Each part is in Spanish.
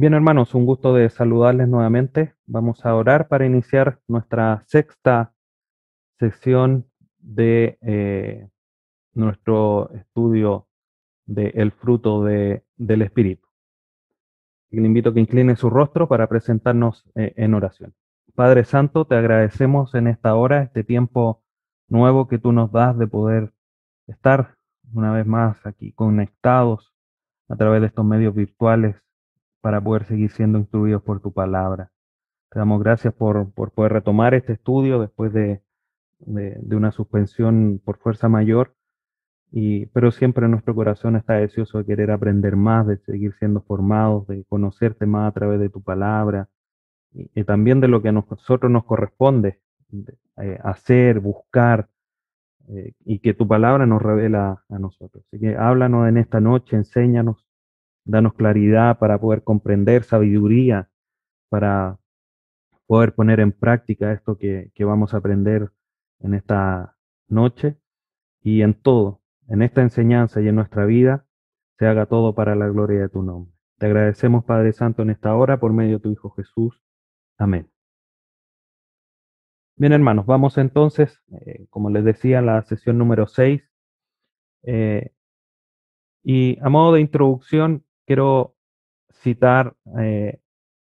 Bien, hermanos, un gusto de saludarles nuevamente. Vamos a orar para iniciar nuestra sexta sesión de eh, nuestro estudio de El fruto de- del Espíritu. Le invito a que incline su rostro para presentarnos eh, en oración. Padre Santo, te agradecemos en esta hora, este tiempo nuevo que tú nos das de poder estar una vez más aquí conectados a través de estos medios virtuales para poder seguir siendo instruidos por tu palabra. Te damos gracias por, por poder retomar este estudio después de, de- una suspensión por fuerza mayor, y, pero siempre nuestro corazón está deseoso de querer aprender más, de seguir siendo formados, de conocerte más a través de tu palabra y, también de lo que a nosotros nos corresponde de, eh, hacer, buscar, eh, y que tu palabra nos revela a nosotros. Así que háblanos en esta noche, enséñanos, danos claridad para poder comprender, sabiduría para poder poner en práctica esto que, que vamos a aprender en esta noche y en todo, en esta enseñanza y en nuestra vida, se haga todo para la gloria de tu nombre. Te agradecemos, Padre Santo, en esta hora por medio de tu Hijo Jesús. Amén. Bien, hermanos, vamos entonces, eh, como les decía, a la sesión número 6. y a modo de introducción, quiero citar eh,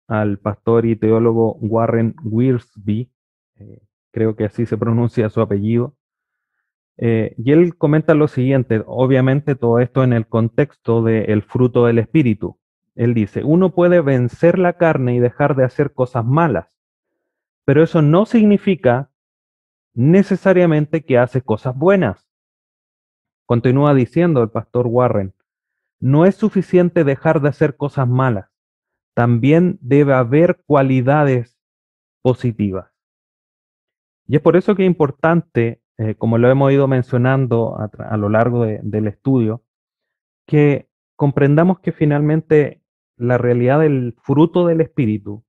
al pastor y teólogo Warren Wiersbe, eh, creo que así se pronuncia su apellido, eh, y él comenta lo siguiente, obviamente todo esto en el contexto del fruto del Espíritu. Él dice, uno puede vencer la carne y dejar de hacer cosas malas, pero eso no significa necesariamente que hace cosas buenas. Continúa diciendo el pastor Warren, no es suficiente dejar de hacer cosas malas, también debe haber cualidades positivas. Y es por eso que es importante, eh, como lo hemos ido mencionando a, lo largo de, del estudio, que comprendamos que finalmente la realidad del fruto del Espíritu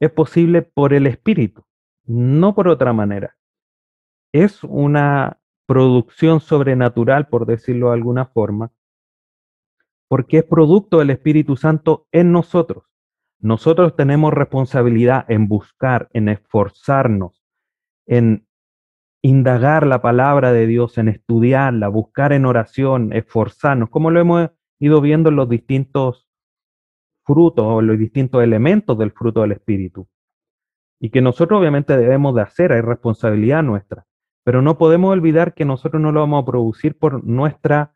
es posible por el Espíritu, no por otra manera. Es una producción sobrenatural, por decirlo de alguna forma, porque es producto del Espíritu Santo en nosotros. Nosotros tenemos responsabilidad en buscar, en esforzarnos, en indagar la palabra de Dios, en estudiarla, buscar en oración, esforzarnos, como lo hemos ido viendo en los distintos frutos o los distintos elementos del fruto del Espíritu. Y que nosotros obviamente debemos de hacer, hay responsabilidad nuestra, pero no podemos olvidar que nosotros no lo vamos a producir por nuestras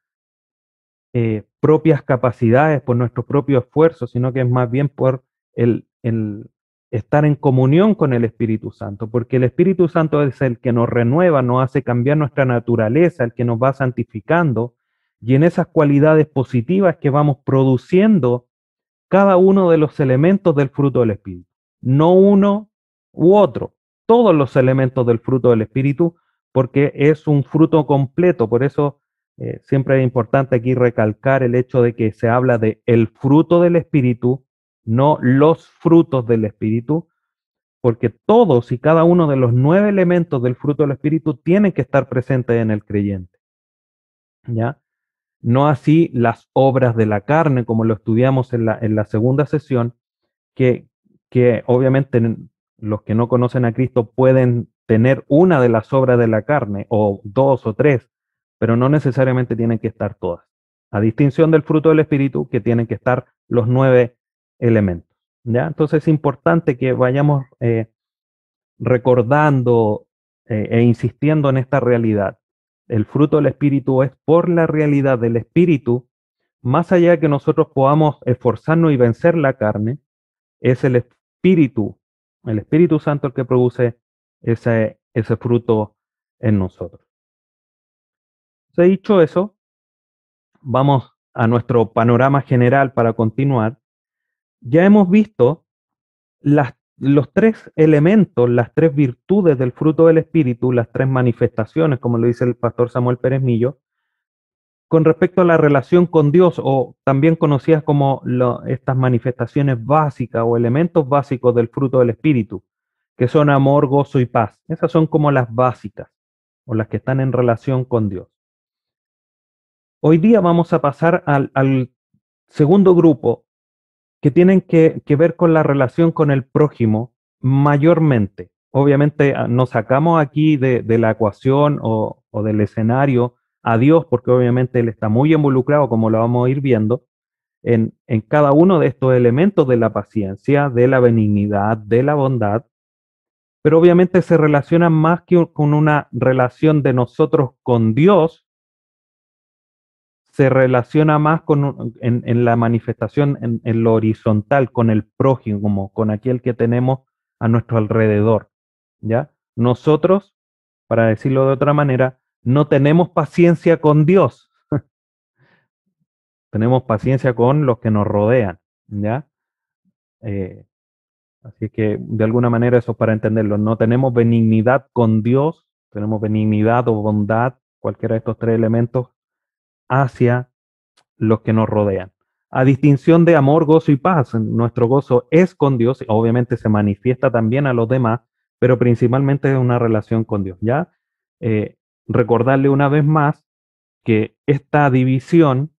eh, propias capacidades, por nuestro propio esfuerzo, sino que es más bien por el, estar en comunión con el Espíritu Santo, porque el Espíritu Santo es el que nos renueva, nos hace cambiar nuestra naturaleza, el que nos va santificando, y en esas cualidades positivas que vamos produciendo cada uno de los elementos del fruto del Espíritu, no uno u otro, todos los elementos del fruto del Espíritu, porque es un fruto completo, por eso eh, siempre es importante aquí recalcar el hecho de que se habla de el fruto del Espíritu, no los frutos del Espíritu, porque todos y cada uno de los nueve elementos del fruto del Espíritu tienen que estar presentes en el creyente. ¿Ya? No así las obras de la carne, como lo estudiamos en la, en la segunda sesión, que, que obviamente los que no conocen a Cristo pueden tener una de las obras de la carne, o dos o tres, pero no necesariamente tienen que estar todas. A distinción del fruto del Espíritu, que tienen que estar los nueve elementos. ¿ya? Entonces es importante que vayamos eh, recordando eh, e insistiendo en esta realidad. El fruto del Espíritu es por la realidad del Espíritu, más allá de que nosotros podamos esforzarnos y vencer la carne, es el Espíritu, el Espíritu Santo el que produce ese, ese fruto en nosotros. Se dicho eso, vamos a nuestro panorama general para continuar. Ya hemos visto los tres elementos, las tres virtudes del fruto del Espíritu, las tres manifestaciones, como lo dice el pastor Samuel Pérez Millo, con respecto a la relación con Dios, o también conocidas como estas manifestaciones básicas o elementos básicos del fruto del Espíritu, que son amor, gozo y paz. Esas son como las básicas, o las que están en relación con Dios. Hoy día vamos a pasar al, segundo grupo que tienen que, ver con la relación con el prójimo mayormente. Obviamente ah, nos sacamos aquí de, la ecuación o, del escenario a Dios, porque obviamente Él está muy involucrado, como lo vamos a ir viendo, en, en cada uno de estos elementos de la paciencia, de la benignidad, de la bondad, pero obviamente se relaciona más que con una relación de nosotros con Dios, se relaciona más con, en, la manifestación en, lo horizontal, con el prójimo, con aquel que tenemos a nuestro alrededor. ¿ya? Nosotros, para decirlo de otra manera, no tenemos paciencia con Dios. tenemos paciencia con los que nos rodean. ¿ya? Eh, así que de alguna manera eso para entenderlo. No tenemos benignidad con Dios, tenemos benignidad o bondad, cualquiera de estos tres elementos hacia los que nos rodean. A distinción de amor, gozo y paz, nuestro gozo es con Dios, obviamente se manifiesta también a los demás, pero principalmente es una relación con Dios. Ya eh, recordarle una vez más que esta división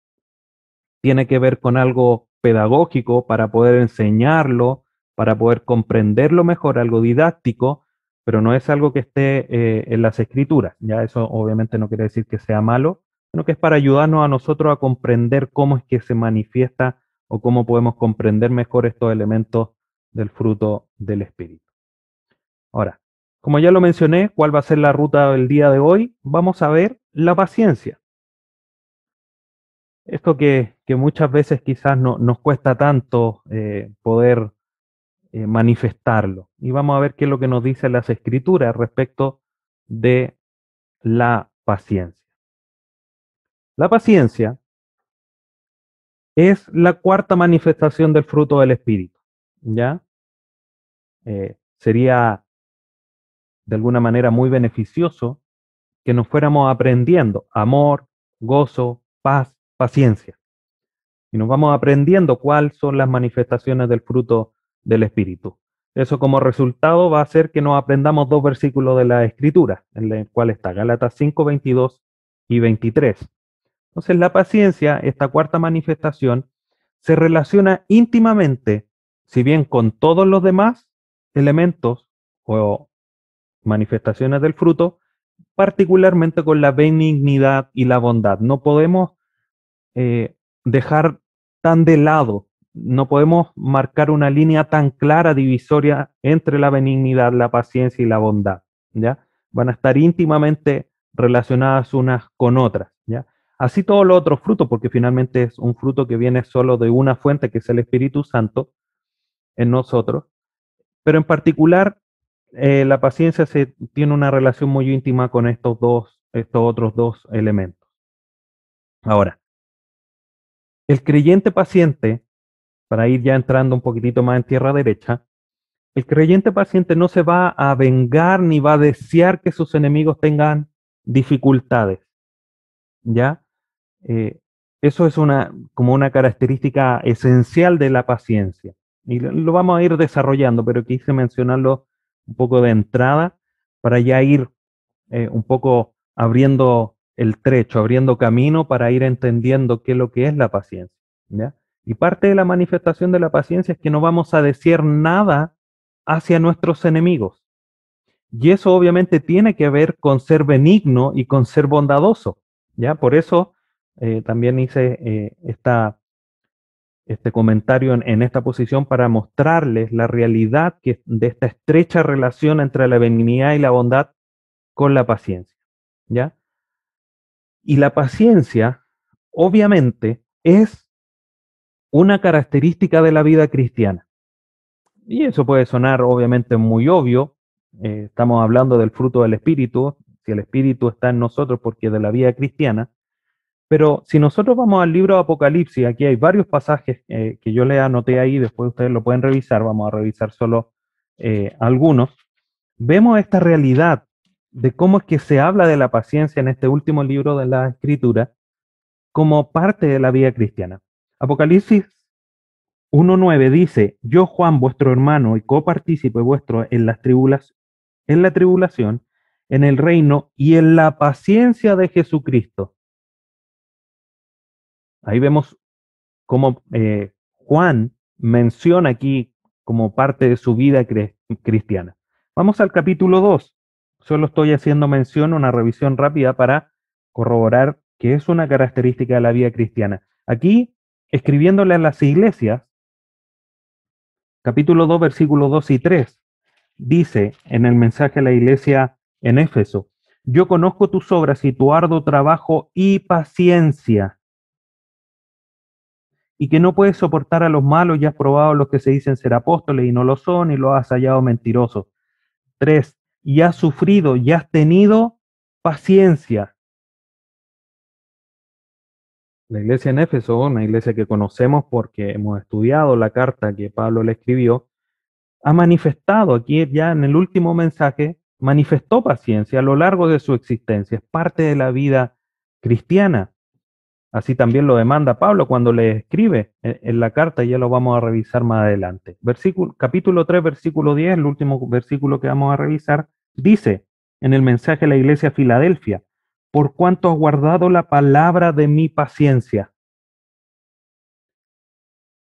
tiene que ver con algo pedagógico para poder enseñarlo, para poder comprenderlo mejor, algo didáctico, pero no es algo que esté eh, en las escrituras. Ya eso obviamente no quiere decir que sea malo, sino que es para ayudarnos a nosotros a comprender cómo es que se manifiesta o cómo podemos comprender mejor estos elementos del fruto del Espíritu. Ahora, como ya lo mencioné, ¿cuál va a ser la ruta del día de hoy? Vamos a ver la paciencia. Esto que, muchas veces quizás no, nos cuesta tanto eh, poder eh, manifestarlo. Y vamos a ver qué es lo que nos dice las escrituras respecto de la paciencia. La paciencia es la cuarta manifestación del fruto del Espíritu. ¿Ya? Eh, sería de alguna manera muy beneficioso que nos fuéramos aprendiendo amor, gozo, paz, paciencia. Y nos vamos aprendiendo cuáles son las manifestaciones del fruto del Espíritu. Eso como resultado va a hacer que nos aprendamos dos versículos de la Escritura, en el cual está Gálatas 5, 22 y 23. Entonces la paciencia, esta cuarta manifestación, se relaciona íntimamente, si bien con todos los demás elementos o manifestaciones del fruto, particularmente con la benignidad y la bondad. No podemos eh, dejar tan de lado, no podemos marcar una línea tan clara divisoria entre la benignidad, la paciencia y la bondad. ¿ya? Van a estar íntimamente relacionadas unas con otras. Así todos los otros frutos, porque finalmente es un fruto que viene solo de una fuente, que es el Espíritu Santo en nosotros. Pero en particular, eh, la paciencia tiene una relación muy íntima con estos dos, estos otros dos elementos. Ahora, el creyente paciente, para ir ya entrando un poquitito más en tierra derecha, el creyente paciente no se va a vengar ni va a desear que sus enemigos tengan dificultades. ¿Ya? Eh, eso es una, como una característica esencial de la paciencia. Y lo vamos a ir desarrollando, pero quise mencionarlo un poco de entrada para ya ir eh, un poco abriendo el trecho, abriendo camino para ir entendiendo qué es lo que es la paciencia. Y parte de la manifestación de la paciencia es que no vamos a decir nada hacia nuestros enemigos. Y eso obviamente tiene que ver con ser benigno y con ser bondadoso. ¿ya? Por eso eh, también hice eh, este comentario en, esta posición para mostrarles la realidad de esta estrecha relación entre la benignidad y la bondad con la paciencia. ¿ya? Y la paciencia, obviamente, es una característica de la vida cristiana. Y eso puede sonar obviamente muy obvio. Eh, estamos hablando del fruto del Espíritu. Si el Espíritu está en nosotros porque de la vida cristiana. Pero si nosotros vamos al libro de Apocalipsis, aquí hay varios pasajes eh, que yo le anoté ahí, después ustedes lo pueden revisar, vamos a revisar solo eh, algunos, vemos esta realidad de cómo es que se habla de la paciencia en este último libro de la Escritura como parte de la vida cristiana. Apocalipsis 1.9 dice, yo Juan, vuestro hermano y copartícipe vuestro en, las en la tribulación, en el reino y en la paciencia de Jesucristo Ahí vemos cómo eh, Juan menciona aquí como parte de su vida cristiana. Vamos al capítulo 2. Solo estoy haciendo mención, una revisión rápida para corroborar que es una característica de la vida cristiana. Aquí, escribiéndole a las iglesias, capítulo 2, versículos 2 y 3, dice en el mensaje a la iglesia en Éfeso, yo conozco tus obras y tu arduo trabajo y paciencia, y que no puedes soportar a los malos y has probado los que se dicen ser apóstoles y no lo son y lo has hallado mentirosos. Tres, y has sufrido y has tenido paciencia. La iglesia en Éfeso, una iglesia que conocemos porque hemos estudiado la carta que Pablo le escribió, ha manifestado aquí ya en el último mensaje, manifestó paciencia a lo largo de su existencia, es parte de la vida cristiana. Así también lo demanda Pablo cuando le escribe en, la carta, y ya lo vamos a revisar más adelante. Versículo, capítulo 3, versículo 10, el último versículo que vamos a revisar, dice en el mensaje a la iglesia Filadelfia, por cuanto has guardado la palabra de mi paciencia.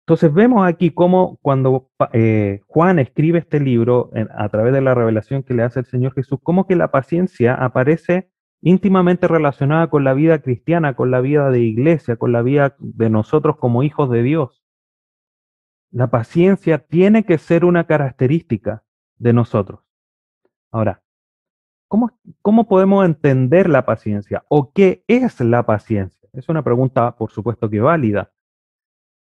Entonces vemos aquí cómo cuando eh, Juan escribe este libro a través de la revelación que le hace el Señor Jesús, cómo que la paciencia aparece íntimamente relacionada con la vida cristiana, con la vida de iglesia, con la vida de nosotros como hijos de Dios. La paciencia tiene que ser una característica de nosotros. Ahora, ¿cómo, ¿cómo podemos entender la paciencia? ¿O qué es la paciencia? Es una pregunta, por supuesto, que válida.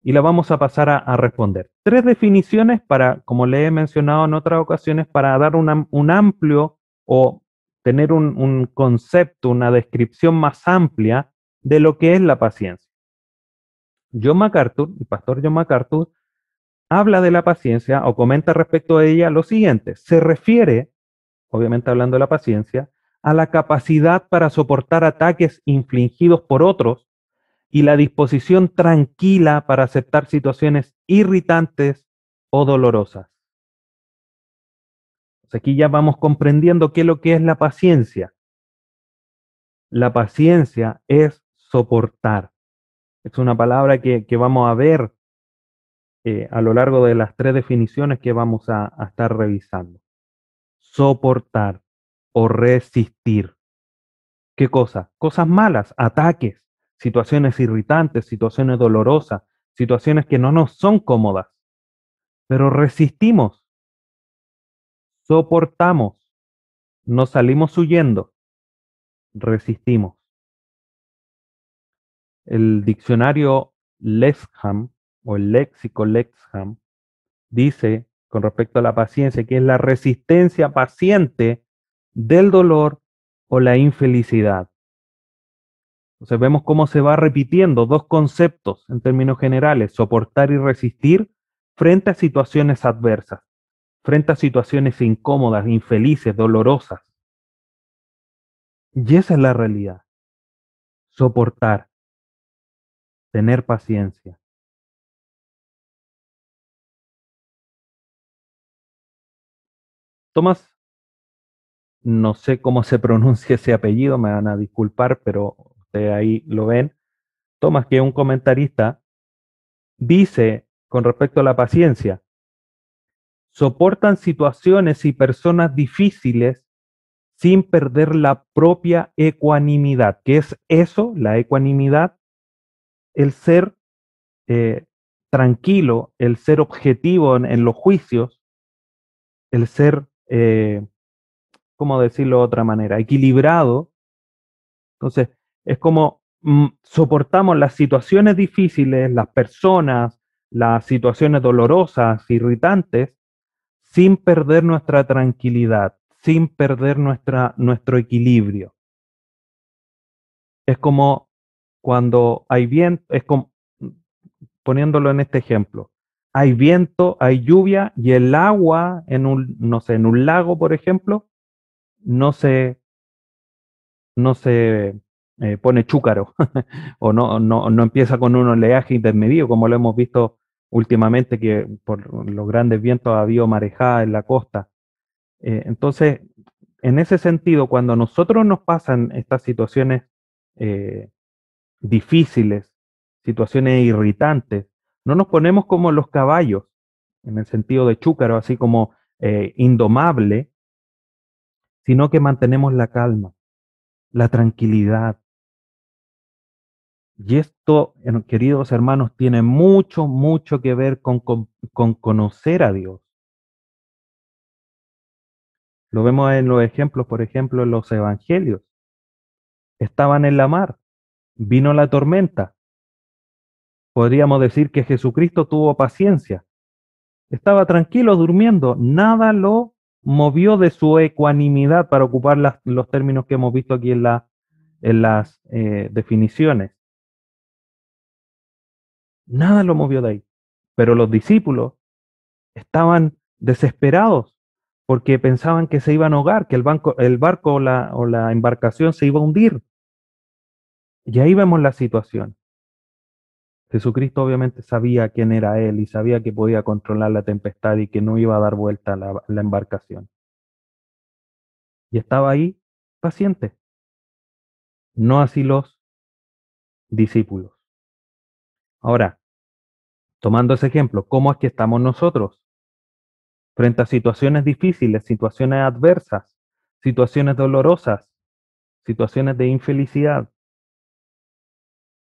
Y la vamos a pasar a, responder. Tres definiciones para, como le he mencionado en otras ocasiones, para dar un amplio o tener un, concepto, una descripción más amplia de lo que es la paciencia. John MacArthur, el pastor John MacArthur, habla de la paciencia o comenta respecto a ella lo siguiente. Se refiere, obviamente hablando de la paciencia, a la capacidad para soportar ataques infligidos por otros y la disposición tranquila para aceptar situaciones irritantes o dolorosas aquí ya vamos comprendiendo qué es lo que es la paciencia. La paciencia es soportar. Es una palabra que, vamos a ver eh, a lo largo de las tres definiciones que vamos a, a estar revisando. Soportar o resistir. ¿Qué cosa? Cosas malas, ataques, situaciones irritantes, situaciones dolorosas, situaciones que no nos son cómodas. Pero resistimos soportamos, no salimos huyendo, resistimos. El diccionario Lexham o el léxico Lexham dice con respecto a la paciencia que es la resistencia paciente del dolor o la infelicidad. Entonces vemos cómo se va repitiendo dos conceptos en términos generales, soportar y resistir frente a situaciones adversas frente a situaciones incómodas, infelices, dolorosas. Y esa es la realidad. Soportar. Tener paciencia. Tomás, no sé cómo se pronuncia ese apellido, me van a disculpar, pero ustedes ahí lo ven. Tomás, que es un comentarista, dice con respecto a la paciencia, soportan situaciones y personas difíciles sin perder la propia ecuanimidad. ¿Qué es eso? La ecuanimidad, el ser eh, tranquilo, el ser objetivo en, los juicios, el ser, eh, ¿cómo decirlo de otra manera? Equilibrado. Entonces, es como mm, soportamos las situaciones difíciles, las personas, las situaciones dolorosas, irritantes, sin perder nuestra tranquilidad, sin perder nuestra, nuestro equilibrio. Es como cuando hay viento, es como, poniéndolo en este ejemplo, hay viento, hay lluvia y el agua en un, no sé, en un lago, por ejemplo, no se, no se eh, pone chúcaro o no, no, no empieza con un oleaje intermedio, como lo hemos visto últimamente que por los grandes vientos ha habido marejada en la costa. Eh, entonces, en ese sentido, cuando a nosotros nos pasan estas situaciones eh, difíciles, situaciones irritantes, No nos ponemos como los caballos, en el sentido de chúcaro, así como eh, indomable, sino que mantenemos la calma, la tranquilidad. Y esto, queridos hermanos, tiene mucho, mucho que ver con, con conocer a Dios. Lo vemos en los ejemplos, por ejemplo, en los evangelios. Estaban en la mar, vino la tormenta. Podríamos decir que Jesucristo tuvo paciencia. Estaba tranquilo durmiendo, nada lo movió de su ecuanimidad, para ocupar los términos que hemos visto aquí en, en las eh, definiciones. Nada lo movió de ahí. Pero los discípulos estaban desesperados porque pensaban que se iban a ahogar, que el, el barco o la, embarcación se iba a hundir. Y ahí vemos la situación. Jesucristo obviamente sabía quién era Él y sabía que podía controlar la tempestad y que no iba a dar vuelta la, la embarcación. Y estaba ahí paciente. No así los discípulos. Ahora, tomando ese ejemplo, ¿cómo es que estamos nosotros? Frente a situaciones difíciles, situaciones adversas, situaciones dolorosas, situaciones de infelicidad.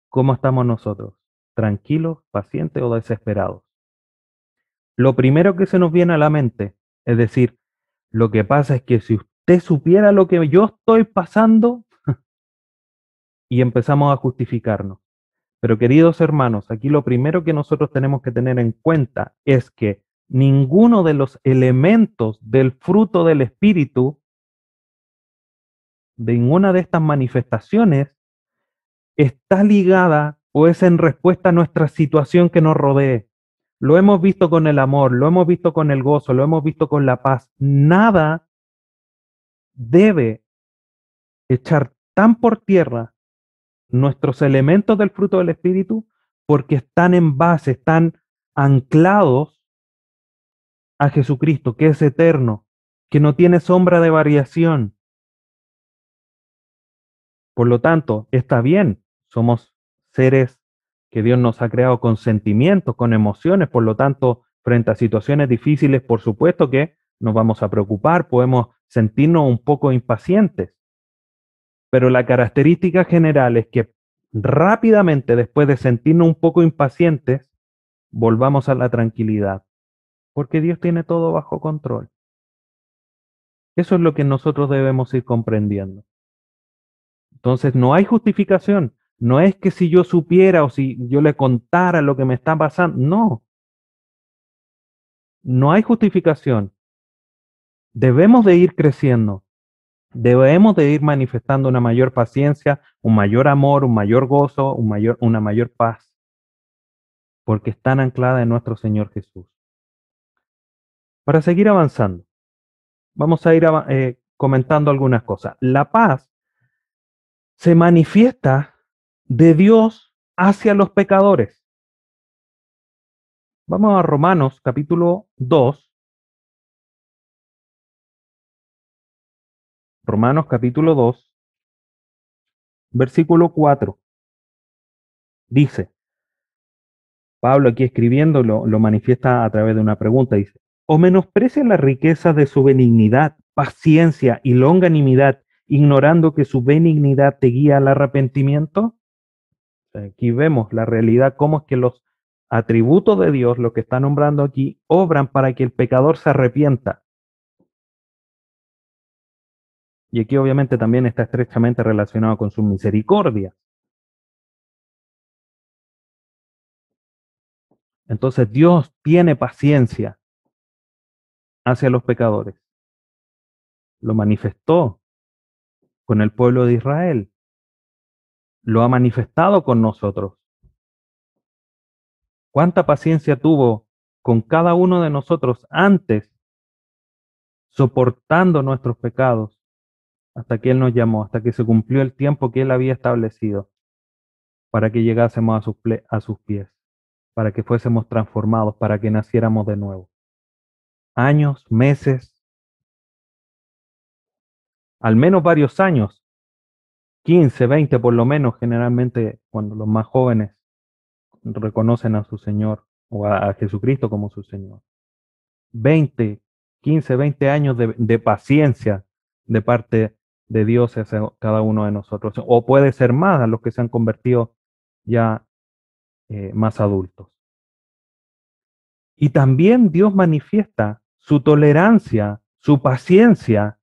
¿Cómo estamos nosotros? tranquilos, pacientes o desesperados. Lo primero que se nos viene a la mente es decir, lo que pasa es que si usted supiera lo que yo estoy pasando, y empezamos a justificarnos. Pero queridos hermanos, aquí lo primero que nosotros tenemos que tener en cuenta es que ninguno de los elementos del fruto del Espíritu, de ninguna de estas manifestaciones, está ligada o es en respuesta a nuestra situación que nos rodee. Lo hemos visto con el amor, lo hemos visto con el gozo, lo hemos visto con la paz. Nada debe echar tan por tierra nuestros elementos del fruto del Espíritu porque están en base, están anclados a Jesucristo, que es eterno, que no tiene sombra de variación. Por lo tanto, está bien, somos seres que Dios nos ha creado con sentimientos, con emociones, por lo tanto, frente a situaciones difíciles, por supuesto que nos vamos a preocupar, podemos sentirnos un poco impacientes. Pero la característica general es que rápidamente, después de sentirnos un poco impacientes, volvamos a la tranquilidad, porque Dios tiene todo bajo control. Eso es lo que nosotros debemos ir comprendiendo. Entonces, no hay justificación. No es que si yo supiera o si yo le contara lo que me está pasando, no. No hay justificación. Debemos de ir creciendo. Debemos de ir manifestando una mayor paciencia, un mayor amor, un mayor gozo, una mayor paz, porque están ancladas en nuestro Señor Jesús. Para seguir avanzando, vamos a ir eh, comentando algunas cosas. La paz se manifiesta de Dios hacia los pecadores. Vamos a Romanos capítulo 2. Romanos capítulo 2, versículo 4. Dice, Pablo aquí escribiendo lo, manifiesta a través de una pregunta, dice, o menosprecia la riqueza de su benignidad, paciencia y longanimidad, ignorando que su benignidad te guía al arrepentimiento? Aquí vemos la realidad, cómo es que los atributos de Dios, lo que está nombrando aquí, obran para que el pecador se arrepienta. Y aquí obviamente también está estrechamente relacionado con su misericordia. Entonces Dios tiene paciencia hacia los pecadores. Lo manifestó con el pueblo de Israel lo ha manifestado con nosotros. ¿Cuánta paciencia tuvo con cada uno de nosotros antes, soportando nuestros pecados, hasta que Él nos llamó, hasta que se cumplió el tiempo que Él había establecido para que llegásemos a sus, pies, para que fuésemos transformados, para que naciéramos de nuevo? Años, meses, al menos varios años 15, 20 por lo menos, generalmente cuando los más jóvenes reconocen a su Señor o a, Jesucristo como su Señor. 20, 15, 20 años de, paciencia de parte de Dios hacia cada uno de nosotros. O puede ser más a los que se han convertido ya eh, más adultos. Y también Dios manifiesta su tolerancia, su paciencia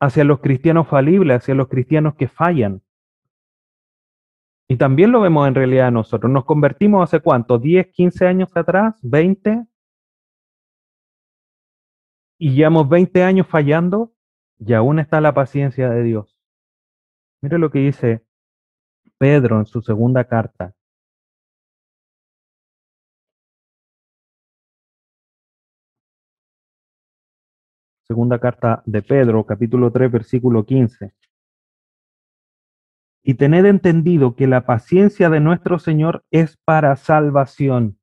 hacia los cristianos falibles, hacia los cristianos que fallan. Y también lo vemos en realidad nosotros. Nos convertimos hace cuánto, 10, 15 años atrás, 20, y llevamos 20 años fallando y aún está la paciencia de Dios. Mire lo que dice Pedro en su segunda carta. Segunda carta de Pedro, capítulo 3, versículo 15. Y tened entendido que la paciencia de nuestro Señor es para salvación,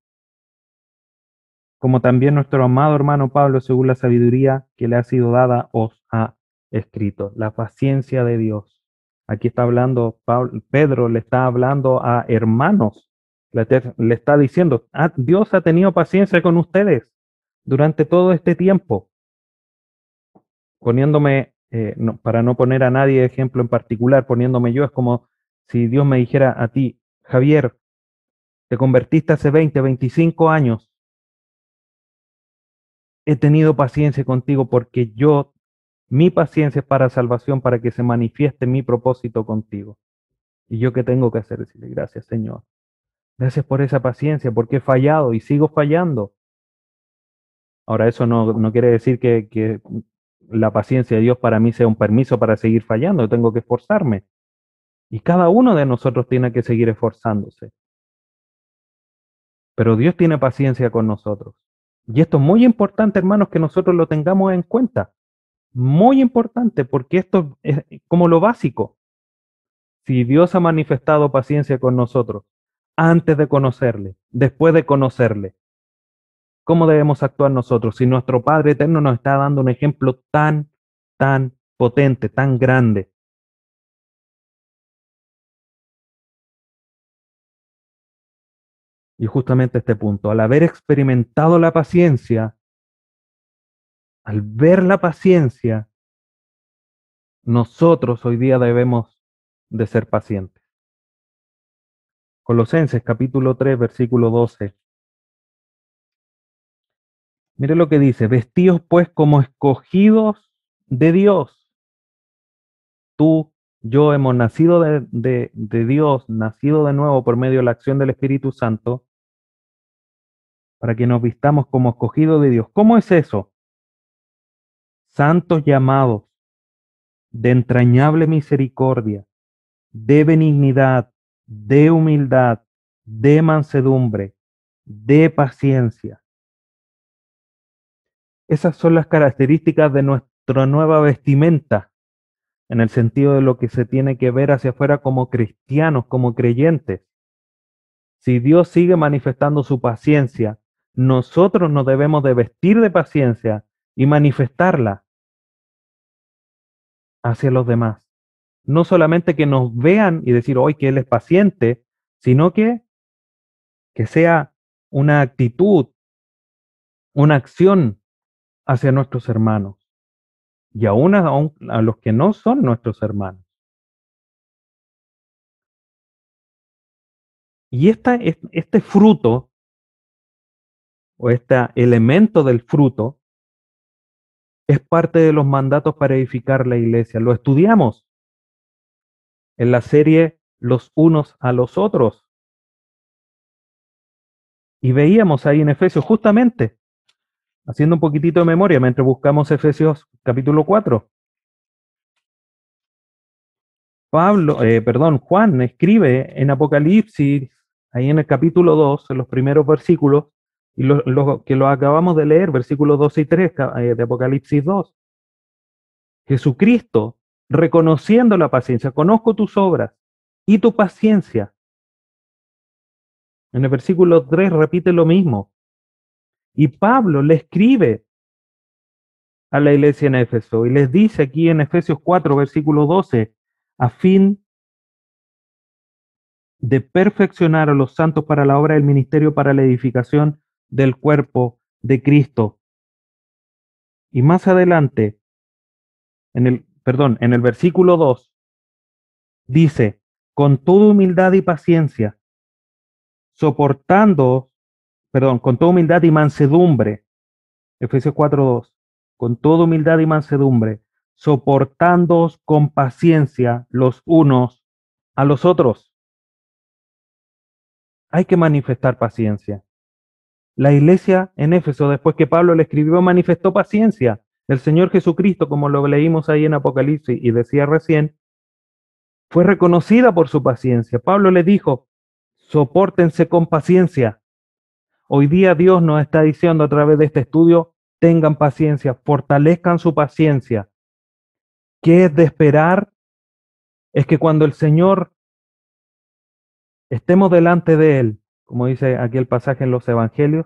como también nuestro amado hermano Pablo, según la sabiduría que le ha sido dada, os ha escrito. La paciencia de Dios. Aquí está hablando, Pedro le está hablando a hermanos, le, está diciendo, ah, Dios ha tenido paciencia con ustedes durante todo este tiempo poniéndome, eh, para no poner a nadie ejemplo en particular, poniéndome yo, es como si Dios me dijera a ti, Javier, te convertiste hace 20, 25 años, he tenido paciencia contigo porque yo, mi paciencia es para salvación, para que se manifieste mi propósito contigo. Y yo qué tengo que hacer? Decirle gracias Señor. Gracias por esa paciencia, porque he fallado y sigo fallando. Ahora, eso no, no quiere decir que, que, la paciencia de Dios para mí sea un permiso para seguir fallando, yo tengo que esforzarme. Y cada uno de nosotros tiene que seguir esforzándose. Pero Dios tiene paciencia con nosotros. Y esto es muy importante, hermanos, que nosotros lo tengamos en cuenta. Muy importante, porque esto es como lo básico. Si Dios ha manifestado paciencia con nosotros antes de conocerle, después de conocerle, ¿Cómo debemos actuar nosotros si nuestro Padre Eterno nos está dando un ejemplo tan, tan potente, tan grande? Y justamente este punto, al haber experimentado la paciencia, al ver la paciencia, nosotros hoy día debemos de ser pacientes. Colosenses capítulo 3, versículo 12. Mire lo que dice, vestidos pues como escogidos de Dios. Tú, yo hemos nacido de, de, Dios, nacido de nuevo por medio de la acción del Espíritu Santo, para que nos vistamos como escogidos de Dios. ¿Cómo es eso? Santos llamados, de entrañable misericordia, de benignidad, de humildad, de mansedumbre, de paciencia esas son las características de nuestra nueva vestimenta, en el sentido de lo que se tiene que ver hacia afuera como cristianos, como creyentes. Si Dios sigue manifestando su paciencia, nosotros nos debemos de vestir de paciencia y manifestarla hacia los demás. No solamente que nos vean y decir hoy que Él es paciente, sino que, que sea una actitud, una acción hacia nuestros hermanos y aún a, los que no son nuestros hermanos. Y esta, este fruto, o este elemento del fruto, es parte de los mandatos para edificar la iglesia. Lo estudiamos en la serie Los unos a los otros. Y veíamos ahí en Efesios justamente haciendo un poquitito de memoria mientras buscamos Efesios capítulo 4. Pablo, eh, perdón, Juan escribe en Apocalipsis, ahí en el capítulo 2, en los primeros versículos, y lo, que lo acabamos de leer, versículos 2 y 3 eh, de Apocalipsis 2. Jesucristo, reconociendo la paciencia, conozco tus obras y tu paciencia. En el versículo 3 repite lo mismo. Y Pablo le escribe a la iglesia en Éfeso y les dice aquí en Efesios 4, versículo 12, a fin de perfeccionar a los santos para la obra del ministerio, para la edificación del cuerpo de Cristo. Y más adelante, en el, perdón, en el versículo 2, dice, con toda humildad y paciencia, soportando, perdón, con toda humildad y mansedumbre, Efesios 4.2, con toda humildad y mansedumbre, soportándoos con paciencia los unos a los otros. Hay que manifestar paciencia. La iglesia en Éfeso, después que Pablo le escribió, manifestó paciencia. El Señor Jesucristo, como lo leímos ahí en Apocalipsis y decía recién, fue reconocida por su paciencia. Pablo le dijo, sopórtense con paciencia. Hoy día Dios nos está diciendo a través de este estudio, tengan paciencia, fortalezcan su paciencia. ¿Qué es de esperar? Es que cuando el Señor estemos delante de Él, como dice aquí el pasaje en los Evangelios,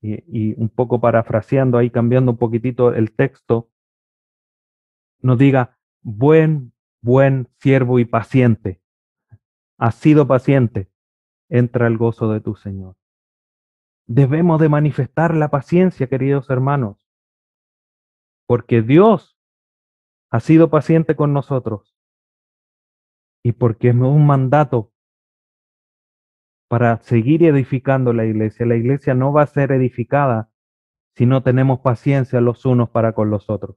y, un poco parafraseando ahí, cambiando un poquitito el texto, nos diga, buen, buen siervo y paciente, has sido paciente, entra el gozo de tu Señor. Debemos de manifestar la paciencia, queridos hermanos, porque Dios ha sido paciente con nosotros y porque es un mandato para seguir edificando la iglesia. La iglesia no va a ser edificada si no tenemos paciencia los unos para con los otros.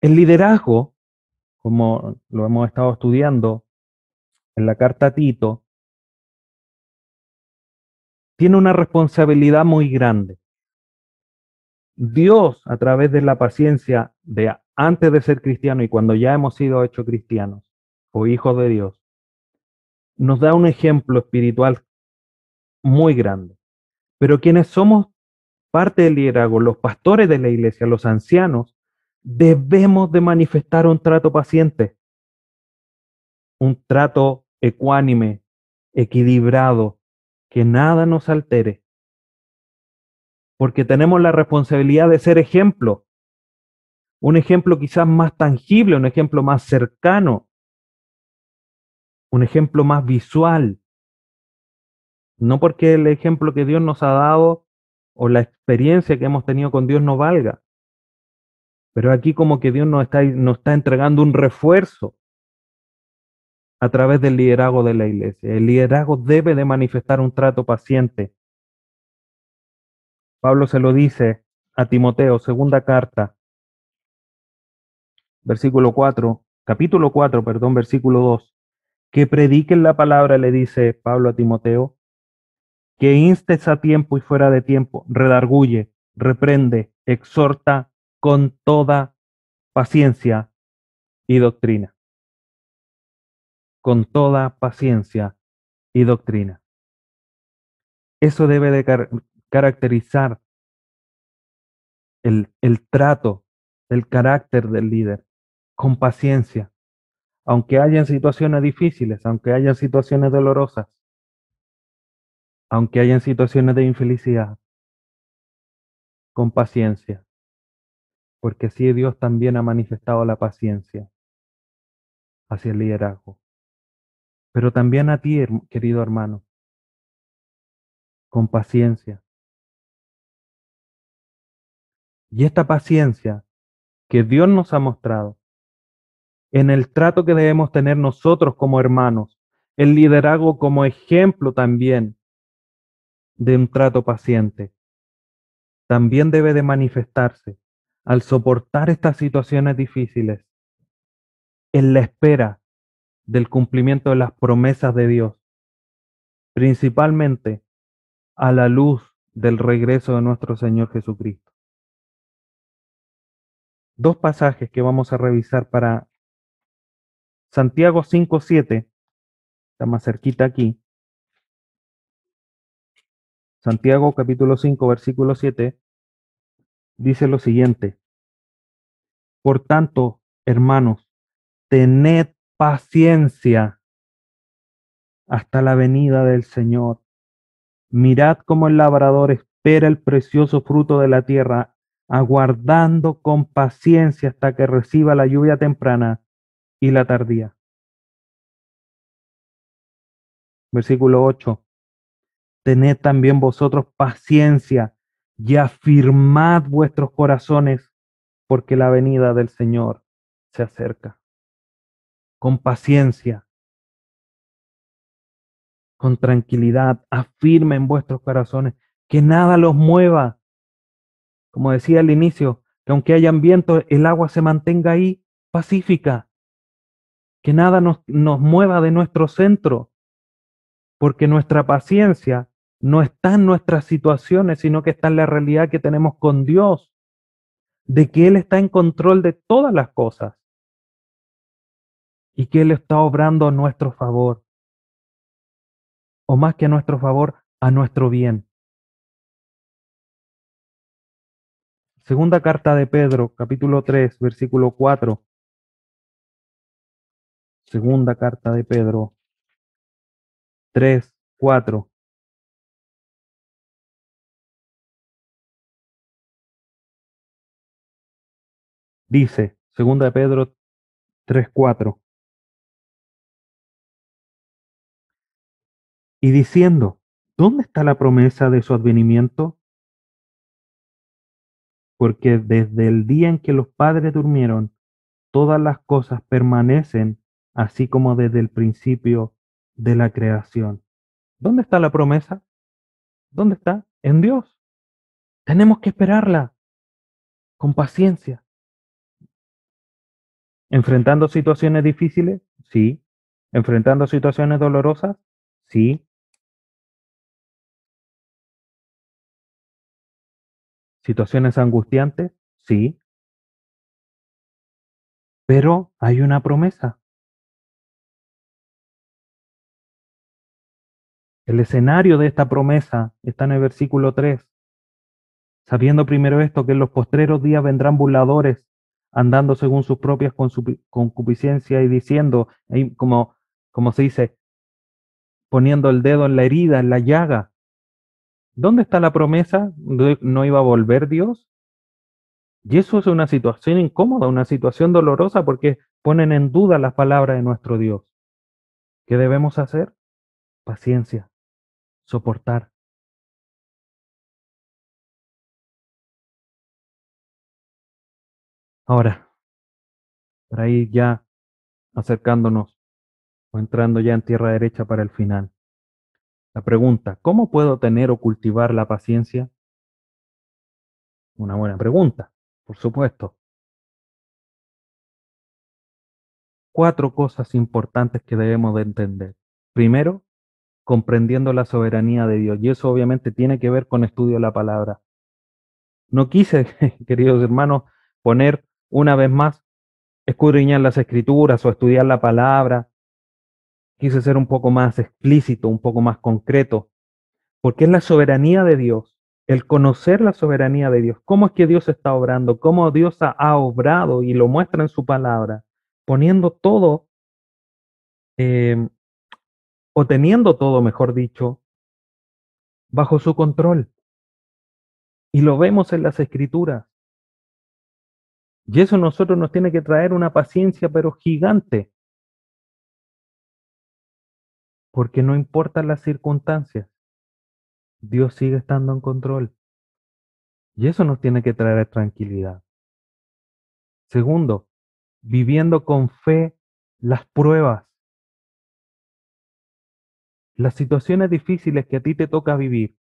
El liderazgo, como lo hemos estado estudiando en la carta a Tito, tiene una responsabilidad muy grande. Dios, a través de la paciencia de antes de ser cristiano y cuando ya hemos sido hechos cristianos o hijos de Dios, nos da un ejemplo espiritual muy grande. Pero quienes somos parte del liderazgo, los pastores de la iglesia, los ancianos, debemos de manifestar un trato paciente, un trato ecuánime, equilibrado, que nada nos altere, porque tenemos la responsabilidad de ser ejemplo. Un ejemplo quizás más tangible, un ejemplo más cercano, un ejemplo más visual. No porque el ejemplo que Dios nos ha dado o la experiencia que hemos tenido con Dios no valga. Pero aquí como que Dios nos está, está entregando un refuerzo a través del liderazgo de la iglesia. El liderazgo debe de manifestar un trato paciente Pablo se lo dice a Timoteo, segunda carta, versículo 4, capítulo 4, perdón, versículo 2, que prediquen la palabra, le dice Pablo a Timoteo, que instes a tiempo y fuera de tiempo, redarguye, reprende, exhorta con toda paciencia y doctrina. Con toda paciencia y doctrina. Eso debe de caracterizar el, el trato, el carácter del líder, con paciencia, aunque hayan situaciones difíciles, aunque hayan situaciones dolorosas, aunque hayan situaciones de infelicidad, con paciencia, porque así Dios también ha manifestado la paciencia hacia el liderazgo. Pero también a ti, querido hermano, con paciencia, Y esta paciencia que Dios nos ha mostrado en el trato que debemos tener nosotros como hermanos, el liderazgo como ejemplo también de un trato paciente, también debe de manifestarse al soportar estas situaciones difíciles en la espera del cumplimiento de las promesas de Dios, principalmente a la luz del regreso de nuestro Señor Jesucristo. Dos pasajes que vamos a revisar para Santiago 5.7, está más cerquita aquí. Santiago capítulo 5, versículo 7, dice lo siguiente. Por tanto, hermanos, tened paciencia hasta la venida del Señor. Mirad cómo el labrador espera el precioso fruto de la tierra aguardando con paciencia hasta que reciba la lluvia temprana y la tardía. Versículo 8. Tened también vosotros paciencia y afirmad vuestros corazones, porque la venida del Señor se acerca. Con paciencia, con tranquilidad, afirmen vuestros corazones, que nada los mueva. Como decía al inicio, que aunque hayan viento, el agua se mantenga ahí pacífica. Que nada nos, nos mueva de nuestro centro, porque nuestra paciencia no está en nuestras situaciones, sino que está en la realidad que tenemos con Dios, de que Él está en control de todas las cosas y que Él está obrando a nuestro favor o más que a nuestro favor, a nuestro bien. Segunda carta de Pedro, capítulo 3, versículo 4. Segunda carta de Pedro 3, 4. Dice, segunda de Pedro 3, 4. y diciendo, ¿dónde está la promesa de su advenimiento? Porque desde el día en que los padres durmieron, todas las cosas permanecen así como desde el principio de la creación. ¿Dónde está la promesa? ¿Dónde está? En Dios. Tenemos que esperarla con paciencia. ¿Enfrentando situaciones difíciles? Sí. ¿Enfrentando situaciones dolorosas? Sí. ¿Situaciones angustiantes? Sí. Pero hay una promesa. El escenario de esta promesa está en el versículo 3. Sabiendo primero esto, que en los postreros días vendrán burladores, andando según sus propias concupiscencias y diciendo, como, como se dice, poniendo el dedo en la herida, en la llaga, ¿Dónde está la promesa? ¿No iba a volver Dios? Y eso es una situación incómoda, una situación dolorosa porque ponen en duda las palabras de nuestro Dios. ¿Qué debemos hacer? Paciencia, soportar. Ahora, para ir ya acercándonos o entrando ya en tierra derecha para el final. La pregunta, ¿cómo puedo tener o cultivar la paciencia? Una buena pregunta, por supuesto. Cuatro cosas importantes que debemos de entender. Primero, comprendiendo la soberanía de Dios. Y eso obviamente tiene que ver con estudio de la palabra. No quise, queridos hermanos, poner una vez más, escudriñar las escrituras o estudiar la palabra quise ser un poco más explícito, un poco más concreto, porque es la soberanía de Dios, el conocer la soberanía de Dios, cómo es que Dios está obrando, cómo Dios ha, obrado y lo muestra en su palabra, poniendo todo, eh, o teniendo todo, mejor dicho, bajo su control. Y lo vemos en las escrituras. Y eso a nosotros nos tiene que traer una paciencia, pero gigante. Porque no importan las circunstancias, Dios sigue estando en control. Y eso nos tiene que traer tranquilidad. Segundo, viviendo con fe las pruebas. Las situaciones difíciles que a ti te toca vivir.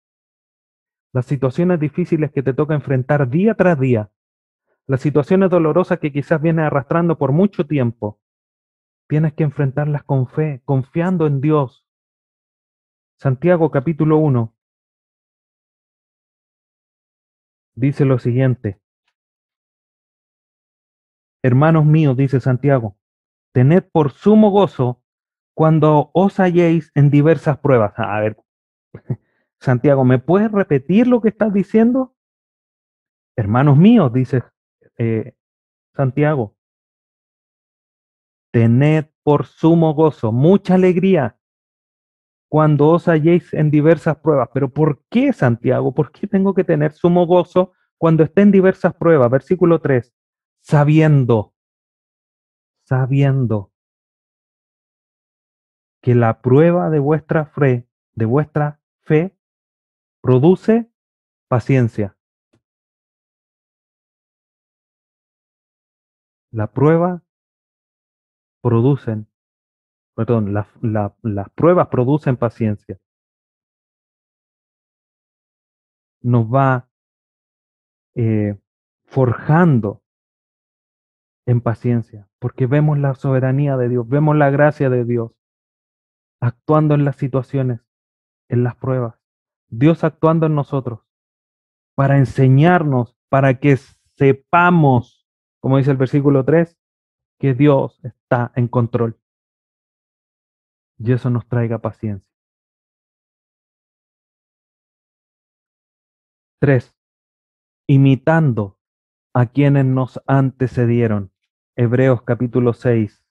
Las situaciones difíciles que te toca enfrentar día tras día. Las situaciones dolorosas que quizás vienes arrastrando por mucho tiempo. Tienes que enfrentarlas con fe, confiando en Dios. Santiago capítulo 1 dice lo siguiente. Hermanos míos, dice Santiago, tened por sumo gozo cuando os halléis en diversas pruebas. A ver, Santiago, ¿me puedes repetir lo que estás diciendo? Hermanos míos, dice eh, Santiago, tened por sumo gozo, mucha alegría, cuando os halléis en diversas pruebas. Pero ¿por qué, Santiago? ¿Por qué tengo que tener sumo gozo cuando estén diversas pruebas, versículo 3, sabiendo, sabiendo que la prueba de vuestra fe, de vuestra fe, produce paciencia. La prueba producen, perdón, las pruebas producen paciencia. Nos va eh, forjando en paciencia, porque vemos la soberanía de Dios, vemos la gracia de Dios actuando en las situaciones, en las pruebas. Dios actuando en nosotros para enseñarnos, para que sepamos, como dice el versículo 3, que Dios está en control. Y eso nos traiga paciencia. 3. Imitando a quienes nos antecedieron. Hebreos capítulo 6.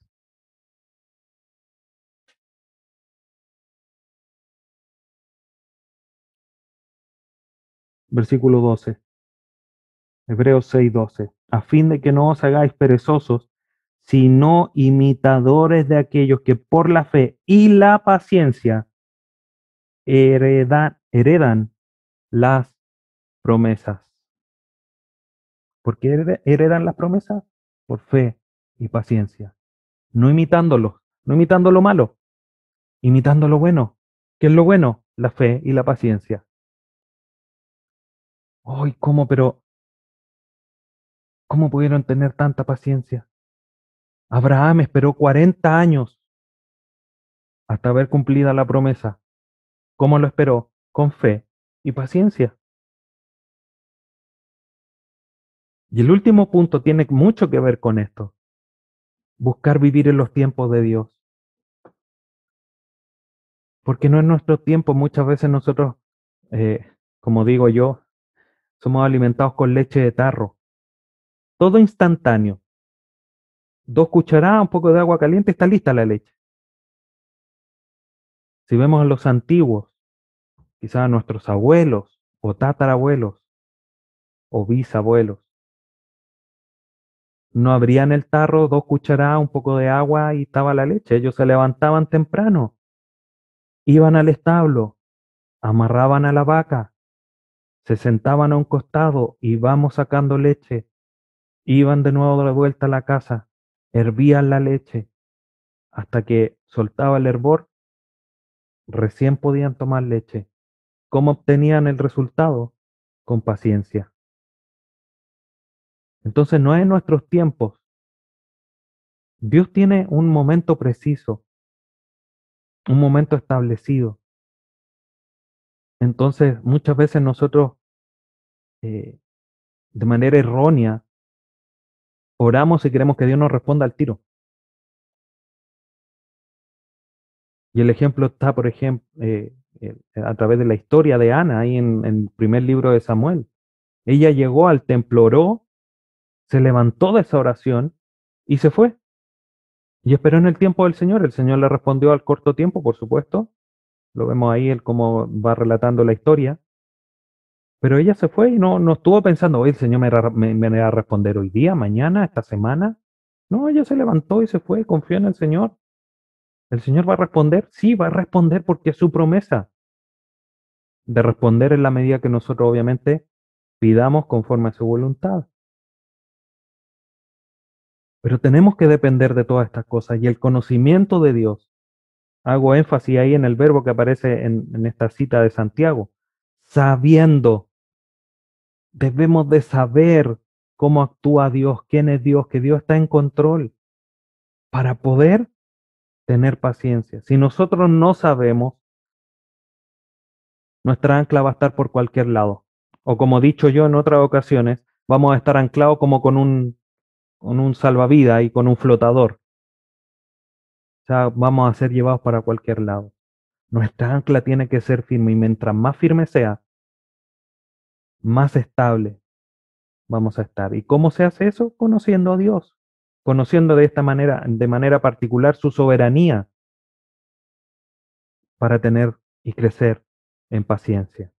Versículo 12. Hebreos 6, 12. A fin de que no os hagáis perezosos, sino imitadores de aquellos que por la fe y la paciencia heredan, heredan las promesas. ¿Por qué heredan las promesas? Por fe y paciencia. No imitándolo, no imitando lo malo, imitando lo bueno. ¿Qué es lo bueno? La fe y la paciencia. ¡Ay, cómo, pero! ¿Cómo pudieron tener tanta paciencia? Abraham esperó 40 años hasta haber cumplida la promesa. ¿Cómo lo esperó? Con fe y paciencia. Y el último punto tiene mucho que ver con esto. Buscar vivir en los tiempos de Dios. Porque no es nuestro tiempo. Muchas veces nosotros, eh, como digo yo, somos alimentados con leche de tarro. Todo instantáneo. Dos cucharadas, un poco de agua caliente, está lista la leche. Si vemos a los antiguos, quizás a nuestros abuelos o tatarabuelos o bisabuelos, no abrían el tarro, dos cucharadas, un poco de agua y estaba la leche. Ellos se levantaban temprano, iban al establo, amarraban a la vaca, se sentaban a un costado y vamos sacando leche, iban de nuevo de vuelta a la casa, hervían la leche hasta que soltaba el hervor, recién podían tomar leche. ¿Cómo obtenían el resultado? Con paciencia. Entonces no es en nuestros tiempos. Dios tiene un momento preciso, un momento establecido. Entonces muchas veces nosotros eh, de manera errónea oramos y queremos que Dios nos responda al tiro. Y el ejemplo está, por ejemplo, eh, eh, a través de la historia de Ana, ahí en, en, el primer libro de Samuel. Ella llegó al templo, oró, se levantó de esa oración y se fue. Y esperó en el tiempo del Señor. El Señor le respondió al corto tiempo, por supuesto. Lo vemos ahí, él cómo va relatando la historia. Pero ella se fue y no, no estuvo pensando, hoy el Señor me, me, va a responder hoy día, mañana, esta semana. No, ella se levantó y se fue, confió en el Señor. ¿El Señor va a responder? Sí, va a responder porque es su promesa. De responder en la medida que nosotros obviamente pidamos conforme a su voluntad. Pero tenemos que depender de todas estas cosas y el conocimiento de Dios. Hago énfasis ahí en el verbo que aparece en, esta cita de Santiago. Sabiendo. Debemos de saber cómo actúa Dios, quién es Dios, que Dios está en control para poder tener paciencia. Si nosotros no sabemos, nuestra ancla va a estar por cualquier lado. O como he dicho yo en otras ocasiones, vamos a estar anclados como con un con un salvavidas y con un flotador. Vamos a ser llevados para cualquier lado. Nuestra ancla tiene que ser firme y mientras más firme sea, más estable vamos a estar. ¿Y cómo se hace eso? Conociendo a Dios, conociendo de esta manera, de manera particular su soberanía para tener y crecer en paciencia.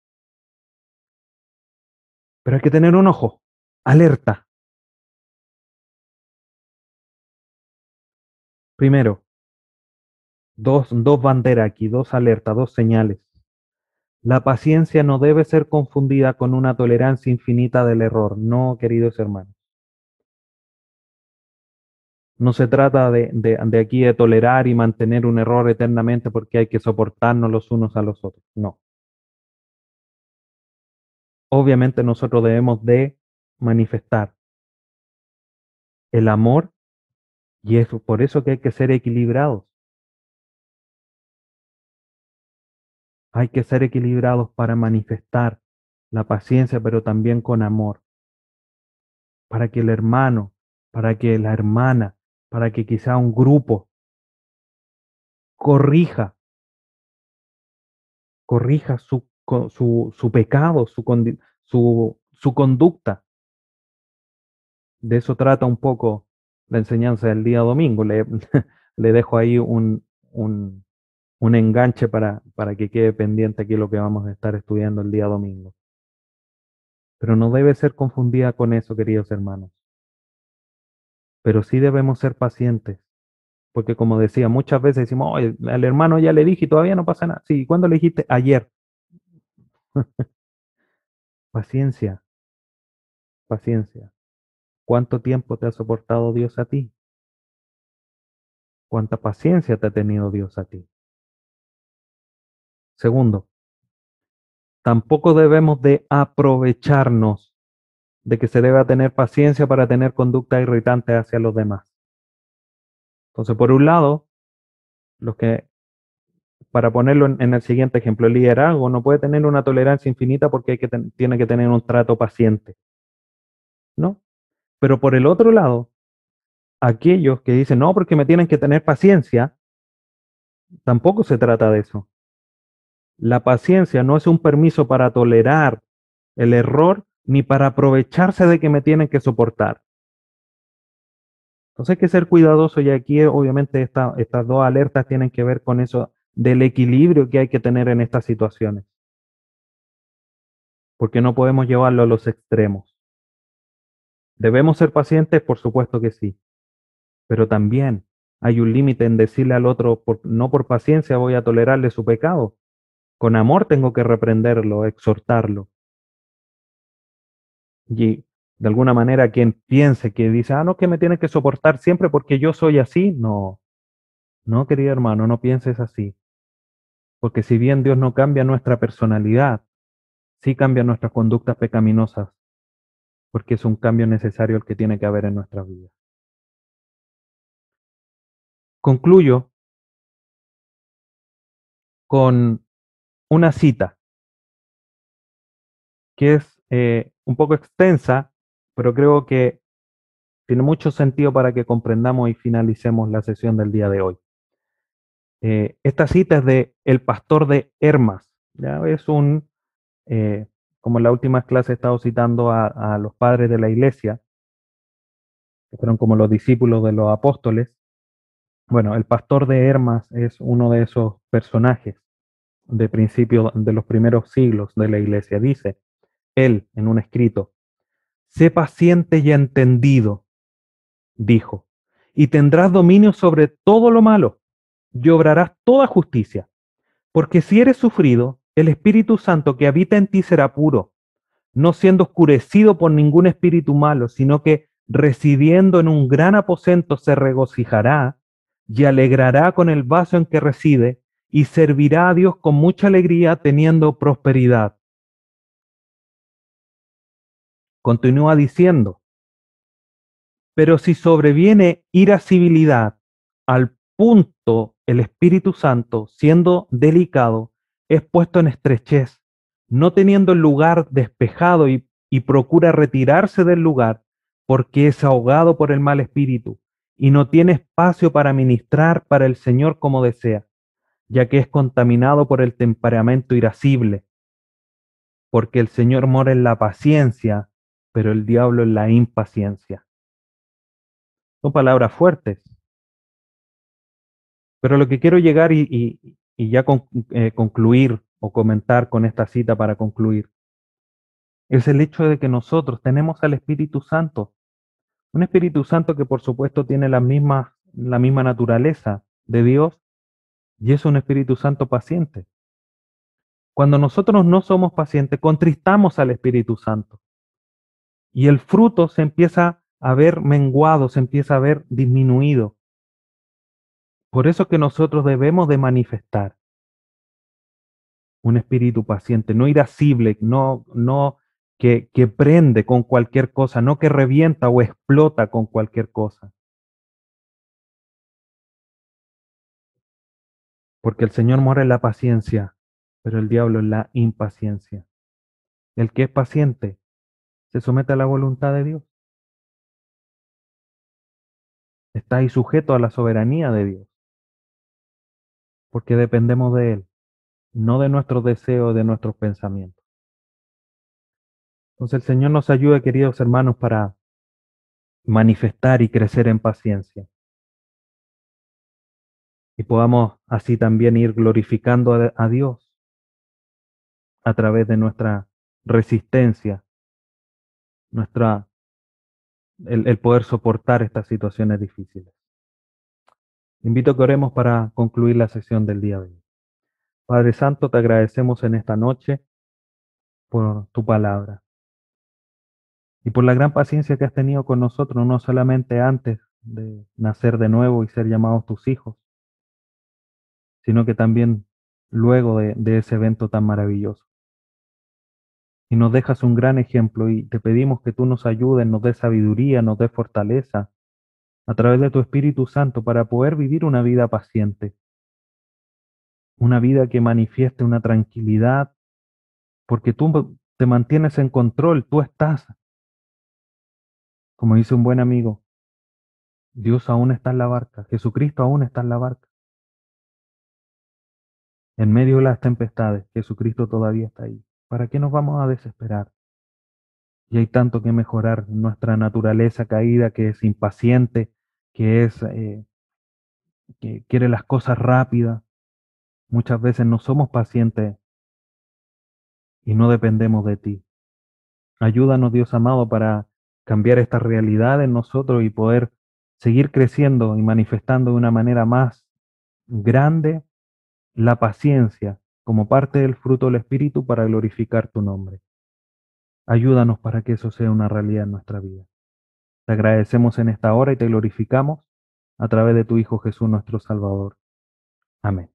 Pero hay que tener un ojo, alerta. Primero, dos, dos banderas aquí, dos alertas, dos señales. La paciencia no debe ser confundida con una tolerancia infinita del error, no, queridos hermanos. No se trata de, de, aquí de tolerar y mantener un error eternamente porque hay que soportarnos los unos a los otros. No. Obviamente nosotros debemos de manifestar el amor y es por eso que hay que ser equilibrados. Hay que ser equilibrados para manifestar la paciencia, pero también con amor. Para que el hermano, para que la hermana, para que quizá un grupo corrija, corrija su, su, su pecado, su, su, conducta. De eso trata un poco la enseñanza del día domingo. Le, le dejo ahí un, un, un enganche para, para que quede pendiente aquí lo que vamos a estar estudiando el día domingo. Pero no debe ser confundida con eso, queridos hermanos. Pero sí debemos ser pacientes. Porque como decía, muchas veces decimos, al hermano ya le dije y todavía no pasa nada. Sí, ¿cuándo le dijiste? Ayer. paciencia. Paciencia. ¿Cuánto tiempo te ha soportado Dios a ti? ¿Cuánta paciencia te ha tenido Dios a ti? Segundo, tampoco debemos de aprovecharnos de que se deba tener paciencia para tener conducta irritante hacia los demás. Entonces, por un lado, los que, para ponerlo en, el siguiente ejemplo, el liderazgo no puede tener una tolerancia infinita porque tiene que tener un trato paciente. ¿No? Pero por el otro lado, aquellos que dicen, no, porque me tienen que tener paciencia, tampoco se trata de eso. La paciencia no es un permiso para tolerar el error ni para aprovecharse de que me tienen que soportar. Entonces hay que ser cuidadoso y aquí obviamente esta, estas dos alertas tienen que ver con eso del equilibrio que hay que tener en estas situaciones. Porque no podemos llevarlo a los extremos. ¿Debemos ser pacientes? Por supuesto que sí. Pero también hay un límite en decirle al otro, no por paciencia voy a tolerarle su pecado, con amor tengo que reprenderlo, exhortarlo. Y de alguna manera quien piense que dice, ah, no, que me tiene que soportar siempre porque yo soy así, no. No, querido hermano, no pienses así. Porque si bien Dios no cambia nuestra personalidad, sí cambia nuestras conductas pecaminosas, porque es un cambio necesario el que tiene que haber en nuestras vidas. Concluyo con una cita que es eh, un poco extensa, pero creo que tiene mucho sentido para que comprendamos y finalicemos la sesión del día de hoy. Eh, esta cita es de El Pastor de Hermas. ¿ya? Es un, eh, como en la última clase he estado citando a, a los padres de la iglesia, que fueron como los discípulos de los apóstoles. Bueno, el pastor de Hermas es uno de esos personajes de principio de los primeros siglos de la iglesia. Dice él en un escrito, sé paciente y entendido, dijo, y tendrás dominio sobre todo lo malo y obrarás toda justicia, porque si eres sufrido, el Espíritu Santo que habita en ti será puro, no siendo oscurecido por ningún espíritu malo, sino que residiendo en un gran aposento se regocijará y alegrará con el vaso en que reside y servirá a Dios con mucha alegría teniendo prosperidad. Continúa diciendo, pero si sobreviene irascibilidad al punto el Espíritu Santo, siendo delicado, es puesto en estrechez, no teniendo el lugar despejado y, y procura retirarse del lugar porque es ahogado por el mal espíritu y no tiene espacio para ministrar para el Señor como desea ya que es contaminado por el temperamento irascible, porque el Señor mora en la paciencia, pero el diablo en la impaciencia. Son palabras fuertes. Pero lo que quiero llegar y, ya con, eh, concluir o comentar con esta cita para concluir, es el hecho de que nosotros tenemos al Espíritu Santo. Un Espíritu Santo que por supuesto tiene la misma, la misma naturaleza de Dios y es un Espíritu Santo paciente. Cuando nosotros no somos pacientes, contristamos al Espíritu Santo. Y el fruto se empieza a ver menguado, se empieza a ver disminuido. Por eso que nosotros debemos de manifestar un espíritu paciente, no irascible, no, no que, que prende con cualquier cosa, no que revienta o explota con cualquier cosa. Porque el Señor mora en la paciencia, pero el diablo en la impaciencia. El que es paciente se somete a la voluntad de Dios. Está ahí sujeto a la soberanía de Dios. Porque dependemos de Él, no de nuestros deseos, de nuestros pensamientos. Entonces el Señor nos ayude, queridos hermanos, para manifestar y crecer en paciencia. Y podamos así también ir glorificando a, Dios a través de nuestra resistencia, nuestra, el, poder soportar estas situaciones difíciles. Invito a que oremos para concluir la sesión del día de hoy. Padre Santo, te agradecemos en esta noche por tu palabra y por la gran paciencia que has tenido con nosotros, no solamente antes de nacer de nuevo y ser llamados tus hijos, sino que también luego de, ese evento tan maravilloso y nos dejas un gran ejemplo y te pedimos que tú nos ayudes, nos des sabiduría, nos des fortaleza a través de tu Espíritu Santo para poder vivir una vida paciente, una vida que manifieste una tranquilidad, porque tú te mantienes en control, tú estás. Como dice un buen amigo, Dios aún está en la barca, Jesucristo aún está en la barca. En medio de las tempestades, Jesucristo todavía está ahí. ¿Para qué nos vamos a desesperar? Y hay tanto que mejorar nuestra naturaleza caída que es impaciente, que es eh, que quiere las cosas rápidas. Muchas veces no somos pacientes y no dependemos de ti. Ayúdanos, Dios amado, para cambiar esta realidad en nosotros y poder seguir creciendo y manifestando de una manera más grande la paciencia como parte del fruto del Espíritu para glorificar tu nombre. Ayúdanos para que eso sea una realidad en nuestra vida. Te agradecemos en esta hora y te glorificamos a través de tu Hijo Jesús nuestro Salvador. Amén.